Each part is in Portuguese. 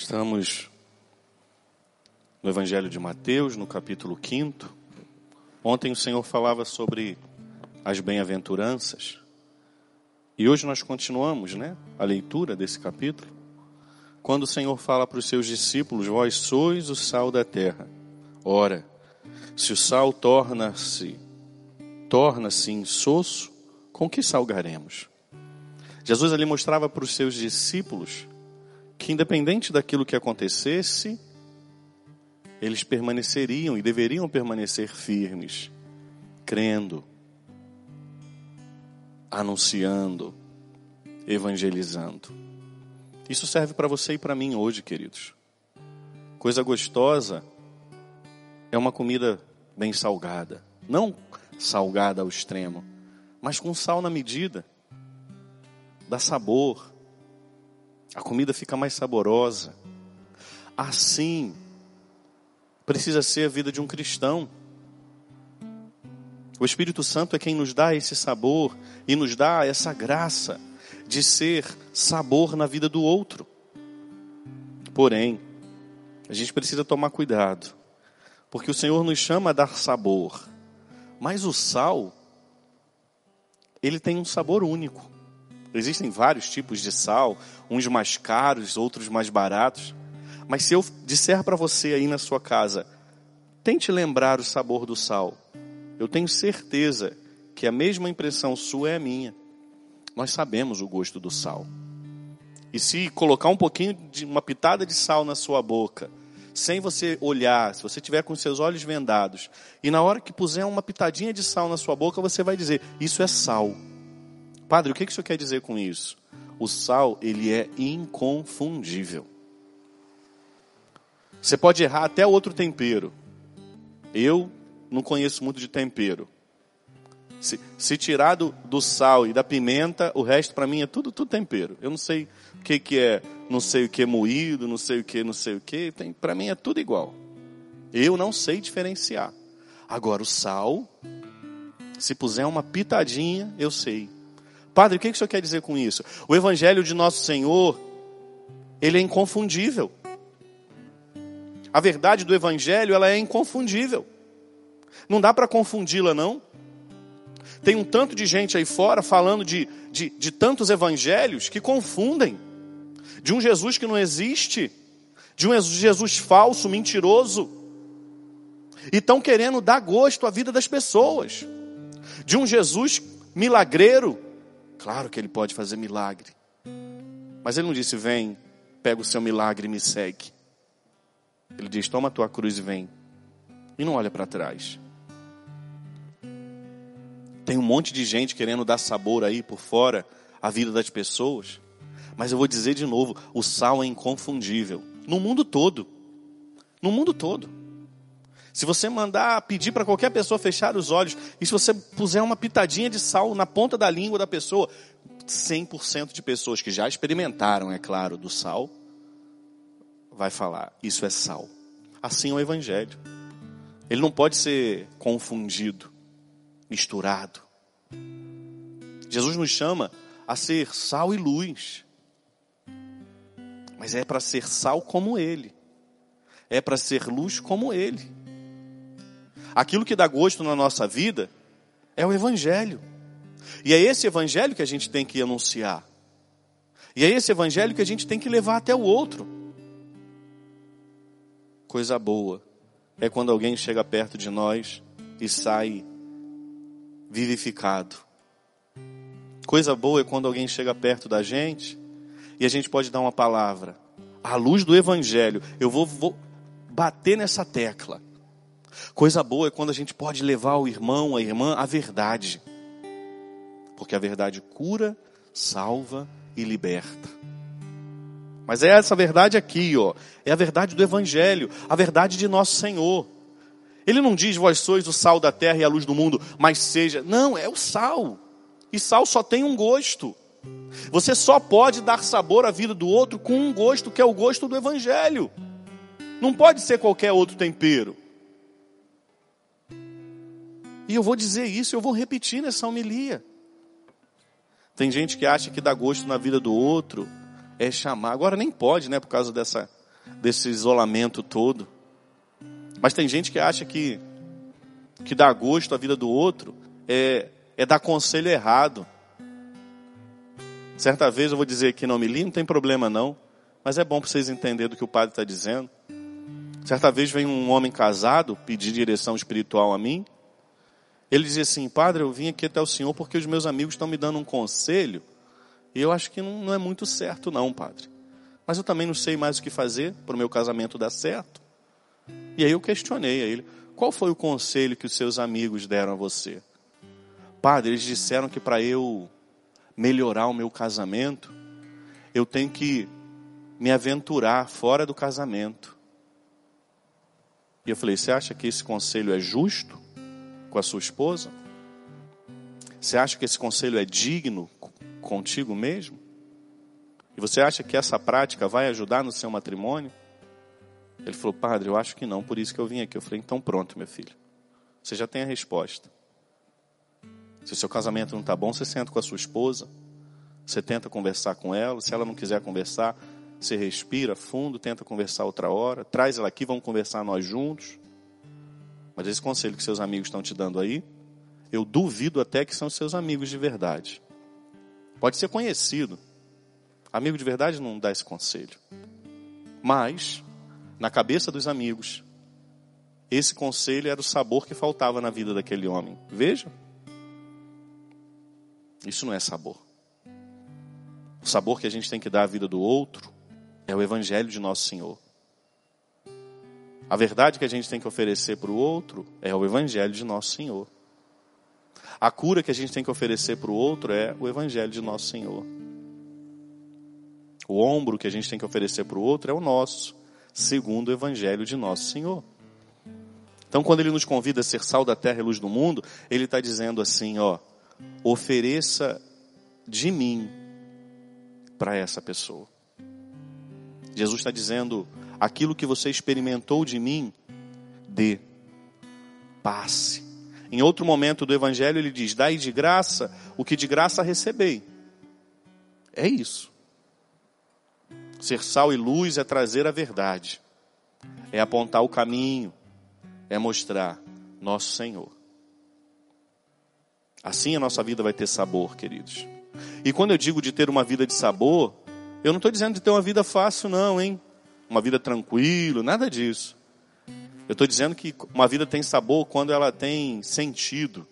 Estamos no Evangelho de Mateus, no capítulo 5. Ontem o Senhor falava sobre as bem-aventuranças. E hoje nós continuamos, né, a leitura desse capítulo. Quando o Senhor fala para os seus discípulos: Vós sois o sal da terra. Ora, se o sal torna-se torna-se insosso, com que salgaremos? Jesus ali mostrava para os seus discípulos que independente daquilo que acontecesse, eles permaneceriam e deveriam permanecer firmes, crendo, anunciando, evangelizando. Isso serve para você e para mim hoje, queridos. Coisa gostosa é uma comida bem salgada. Não salgada ao extremo, mas com sal na medida. Dá sabor, a comida fica mais saborosa. Assim, precisa ser a vida de um cristão. O Espírito Santo é quem nos dá esse sabor e nos dá essa graça de ser sabor na vida do outro. Porém, a gente precisa tomar cuidado, porque o Senhor nos chama a dar sabor, mas o sal, ele tem um sabor único. Existem vários tipos de sal, uns mais caros, outros mais baratos. Mas se eu disser para você aí na sua casa, tente lembrar o sabor do sal, eu tenho certeza que a mesma impressão sua é a minha. Nós sabemos o gosto do sal. E se colocar um pouquinho de uma pitada de sal na sua boca, sem você olhar, se você tiver com seus olhos vendados, e na hora que puser uma pitadinha de sal na sua boca, você vai dizer: Isso é sal. Padre, o que, que o senhor quer dizer com isso? O sal, ele é inconfundível. Você pode errar até outro tempero. Eu não conheço muito de tempero. Se, se tirar do, do, sal e da pimenta, o resto para mim é tudo, tudo tempero. Eu não sei o que, que é, não sei o que é moído, não sei o que, não sei o que. Para mim é tudo igual. Eu não sei diferenciar. Agora o sal, se puser uma pitadinha, eu sei. Padre, o que o senhor quer dizer com isso? O Evangelho de Nosso Senhor, ele é inconfundível. A verdade do Evangelho, ela é inconfundível. Não dá para confundi-la, não. Tem um tanto de gente aí fora falando de, de, de tantos evangelhos que confundem. De um Jesus que não existe, de um Jesus falso, mentiroso. E estão querendo dar gosto à vida das pessoas. De um Jesus milagreiro, Claro que ele pode fazer milagre. Mas ele não disse: vem, pega o seu milagre e me segue. Ele diz: toma a tua cruz e vem. E não olha para trás. Tem um monte de gente querendo dar sabor aí por fora à vida das pessoas. Mas eu vou dizer de novo: o sal é inconfundível. No mundo todo. No mundo todo. Se você mandar pedir para qualquer pessoa fechar os olhos, e se você puser uma pitadinha de sal na ponta da língua da pessoa, 100% de pessoas que já experimentaram, é claro, do sal, vai falar: Isso é sal. Assim é o Evangelho. Ele não pode ser confundido, misturado. Jesus nos chama a ser sal e luz. Mas é para ser sal como Ele. É para ser luz como Ele. Aquilo que dá gosto na nossa vida é o Evangelho. E é esse Evangelho que a gente tem que anunciar. E é esse Evangelho que a gente tem que levar até o outro. Coisa boa é quando alguém chega perto de nós e sai vivificado. Coisa boa é quando alguém chega perto da gente e a gente pode dar uma palavra. À luz do Evangelho, eu vou, vou bater nessa tecla. Coisa boa é quando a gente pode levar o irmão, a irmã, à verdade. Porque a verdade cura, salva e liberta. Mas é essa verdade aqui, ó. É a verdade do Evangelho, a verdade de nosso Senhor. Ele não diz, vós sois o sal da terra e a luz do mundo, mas seja. Não, é o sal. E sal só tem um gosto. Você só pode dar sabor à vida do outro com um gosto, que é o gosto do Evangelho. Não pode ser qualquer outro tempero. E eu vou dizer isso, eu vou repetir nessa homilia. Tem gente que acha que dar gosto na vida do outro é chamar. Agora nem pode, né, por causa dessa desse isolamento todo. Mas tem gente que acha que que dá gosto à vida do outro é, é dar conselho errado. Certa vez eu vou dizer que não me li, não tem problema não, mas é bom para vocês entenderem do que o padre está dizendo. Certa vez vem um homem casado pedir direção espiritual a mim. Ele dizia assim, padre, eu vim aqui até o senhor porque os meus amigos estão me dando um conselho e eu acho que não, não é muito certo não, padre. Mas eu também não sei mais o que fazer para o meu casamento dar certo. E aí eu questionei a ele, qual foi o conselho que os seus amigos deram a você? Padre, eles disseram que para eu melhorar o meu casamento, eu tenho que me aventurar fora do casamento. E eu falei: Você acha que esse conselho é justo com a sua esposa? Você acha que esse conselho é digno contigo mesmo? E você acha que essa prática vai ajudar no seu matrimônio? Ele falou: Padre, eu acho que não, por isso que eu vim aqui. Eu falei: Então pronto, meu filho. Você já tem a resposta. Se o seu casamento não está bom, você senta com a sua esposa, você tenta conversar com ela. Se ela não quiser conversar, você respira fundo, tenta conversar outra hora, traz ela aqui, vamos conversar nós juntos. Mas esse conselho que seus amigos estão te dando aí, eu duvido até que são seus amigos de verdade. Pode ser conhecido. Amigo de verdade não dá esse conselho. Mas, na cabeça dos amigos, esse conselho era o sabor que faltava na vida daquele homem. Veja. Isso não é sabor. O sabor que a gente tem que dar à vida do outro é o Evangelho de Nosso Senhor. A verdade que a gente tem que oferecer para o outro é o Evangelho de Nosso Senhor. A cura que a gente tem que oferecer para o outro é o Evangelho de Nosso Senhor. O ombro que a gente tem que oferecer para o outro é o nosso, segundo o Evangelho de Nosso Senhor. Então, quando ele nos convida a ser sal da terra e luz do mundo, ele está dizendo assim: ó, ofereça de mim para essa pessoa. Jesus está dizendo: aquilo que você experimentou de mim, dê, passe. Em outro momento do Evangelho, ele diz: dai de graça o que de graça recebei. É isso. Ser sal e luz é trazer a verdade, é apontar o caminho, é mostrar nosso Senhor. Assim a nossa vida vai ter sabor, queridos. E quando eu digo de ter uma vida de sabor, eu não estou dizendo de ter uma vida fácil, não, hein? Uma vida tranquila, nada disso. Eu estou dizendo que uma vida tem sabor quando ela tem sentido.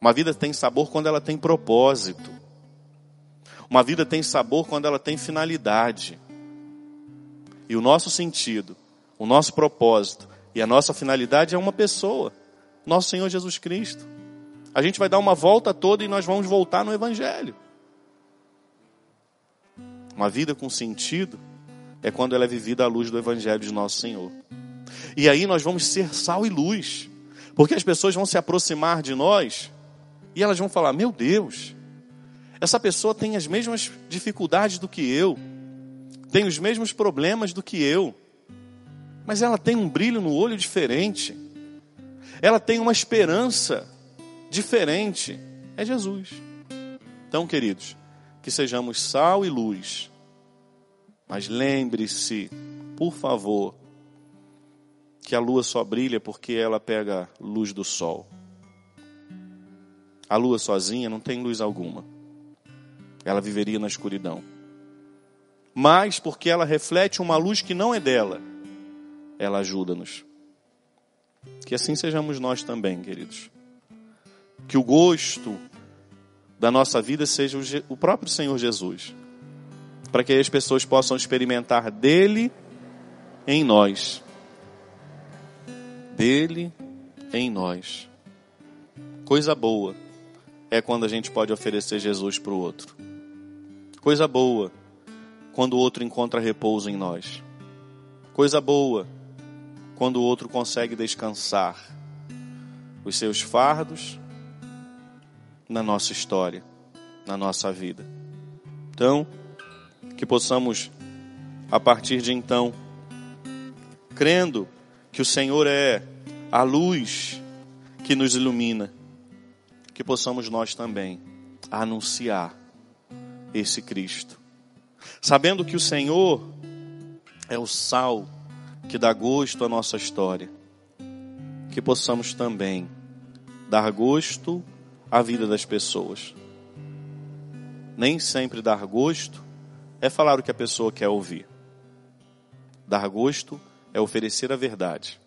Uma vida tem sabor quando ela tem propósito. Uma vida tem sabor quando ela tem finalidade. E o nosso sentido, o nosso propósito e a nossa finalidade é uma pessoa, nosso Senhor Jesus Cristo. A gente vai dar uma volta toda e nós vamos voltar no Evangelho. Uma vida com sentido é quando ela é vivida à luz do Evangelho de nosso Senhor. E aí nós vamos ser sal e luz, porque as pessoas vão se aproximar de nós e elas vão falar: Meu Deus, essa pessoa tem as mesmas dificuldades do que eu, tem os mesmos problemas do que eu, mas ela tem um brilho no olho diferente, ela tem uma esperança diferente. É Jesus. Então, queridos, que sejamos sal e luz mas lembre-se, por favor, que a lua só brilha porque ela pega luz do sol. A lua sozinha não tem luz alguma. Ela viveria na escuridão. Mas porque ela reflete uma luz que não é dela, ela ajuda-nos. Que assim sejamos nós também, queridos. Que o gosto da nossa vida seja o próprio Senhor Jesus para que as pessoas possam experimentar dele em nós. Dele em nós. Coisa boa é quando a gente pode oferecer Jesus para o outro. Coisa boa quando o outro encontra repouso em nós. Coisa boa quando o outro consegue descansar os seus fardos na nossa história, na nossa vida. Então, que possamos, a partir de então, crendo que o Senhor é a luz que nos ilumina, que possamos nós também anunciar esse Cristo. Sabendo que o Senhor, é o sal que dá gosto à nossa história. Que possamos também dar gosto à vida das pessoas. Nem sempre dar gosto é falar o que a pessoa quer ouvir. Dar gosto é oferecer a verdade.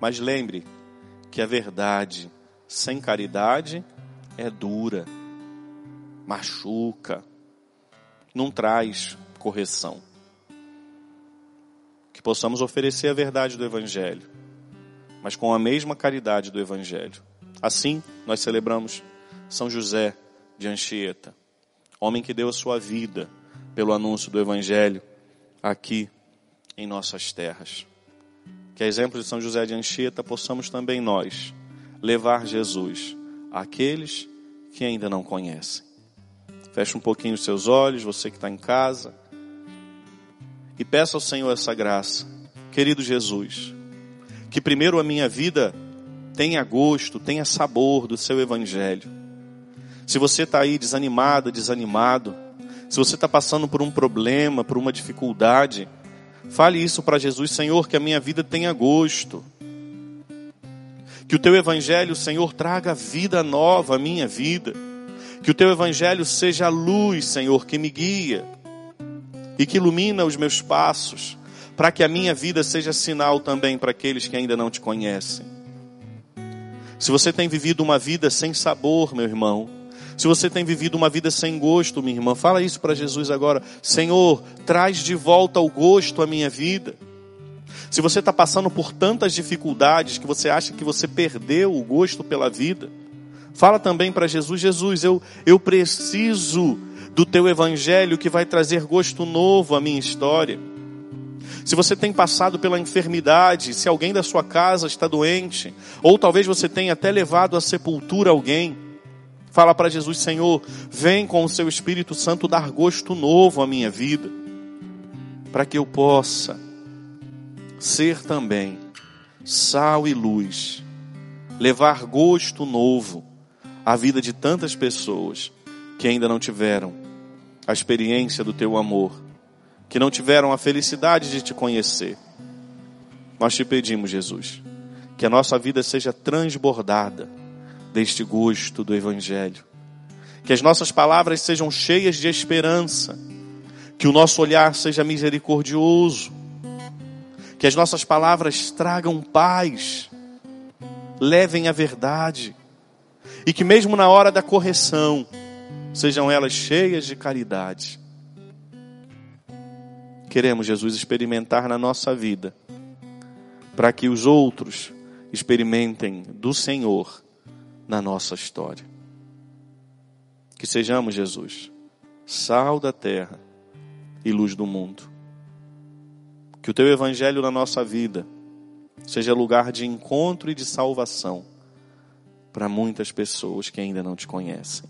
Mas lembre que a verdade sem caridade é dura, machuca, não traz correção. Que possamos oferecer a verdade do Evangelho, mas com a mesma caridade do Evangelho. Assim, nós celebramos São José de Anchieta, homem que deu a sua vida pelo anúncio do Evangelho aqui em nossas terras. Que a exemplo de São José de Anchieta possamos também nós levar Jesus àqueles que ainda não conhecem. Feche um pouquinho os seus olhos, você que está em casa, e peça ao Senhor essa graça. Querido Jesus, que primeiro a minha vida tenha gosto, tenha sabor do seu Evangelho. Se você está aí desanimado, desanimado, se você está passando por um problema, por uma dificuldade, fale isso para Jesus, Senhor, que a minha vida tenha gosto. Que o teu evangelho, Senhor, traga vida nova à minha vida. Que o teu evangelho seja a luz, Senhor, que me guia e que ilumina os meus passos, para que a minha vida seja sinal também para aqueles que ainda não te conhecem. Se você tem vivido uma vida sem sabor, meu irmão, se você tem vivido uma vida sem gosto, minha irmã, fala isso para Jesus agora. Senhor, traz de volta o gosto à minha vida. Se você está passando por tantas dificuldades que você acha que você perdeu o gosto pela vida, fala também para Jesus: Jesus, eu, eu preciso do teu evangelho que vai trazer gosto novo à minha história. Se você tem passado pela enfermidade, se alguém da sua casa está doente, ou talvez você tenha até levado à sepultura alguém, Fala para Jesus, Senhor, vem com o seu Espírito Santo dar gosto novo à minha vida, para que eu possa ser também sal e luz, levar gosto novo à vida de tantas pessoas que ainda não tiveram a experiência do teu amor, que não tiveram a felicidade de te conhecer. Nós te pedimos, Jesus, que a nossa vida seja transbordada deste gosto do Evangelho. Que as nossas palavras sejam cheias de esperança. Que o nosso olhar seja misericordioso. Que as nossas palavras tragam paz. Levem a verdade. E que mesmo na hora da correção, sejam elas cheias de caridade. Queremos, Jesus, experimentar na nossa vida, para que os outros experimentem do Senhor na nossa história. Que sejamos, Jesus, sal da terra e luz do mundo. Que o teu evangelho na nossa vida seja lugar de encontro e de salvação para muitas pessoas que ainda não te conhecem.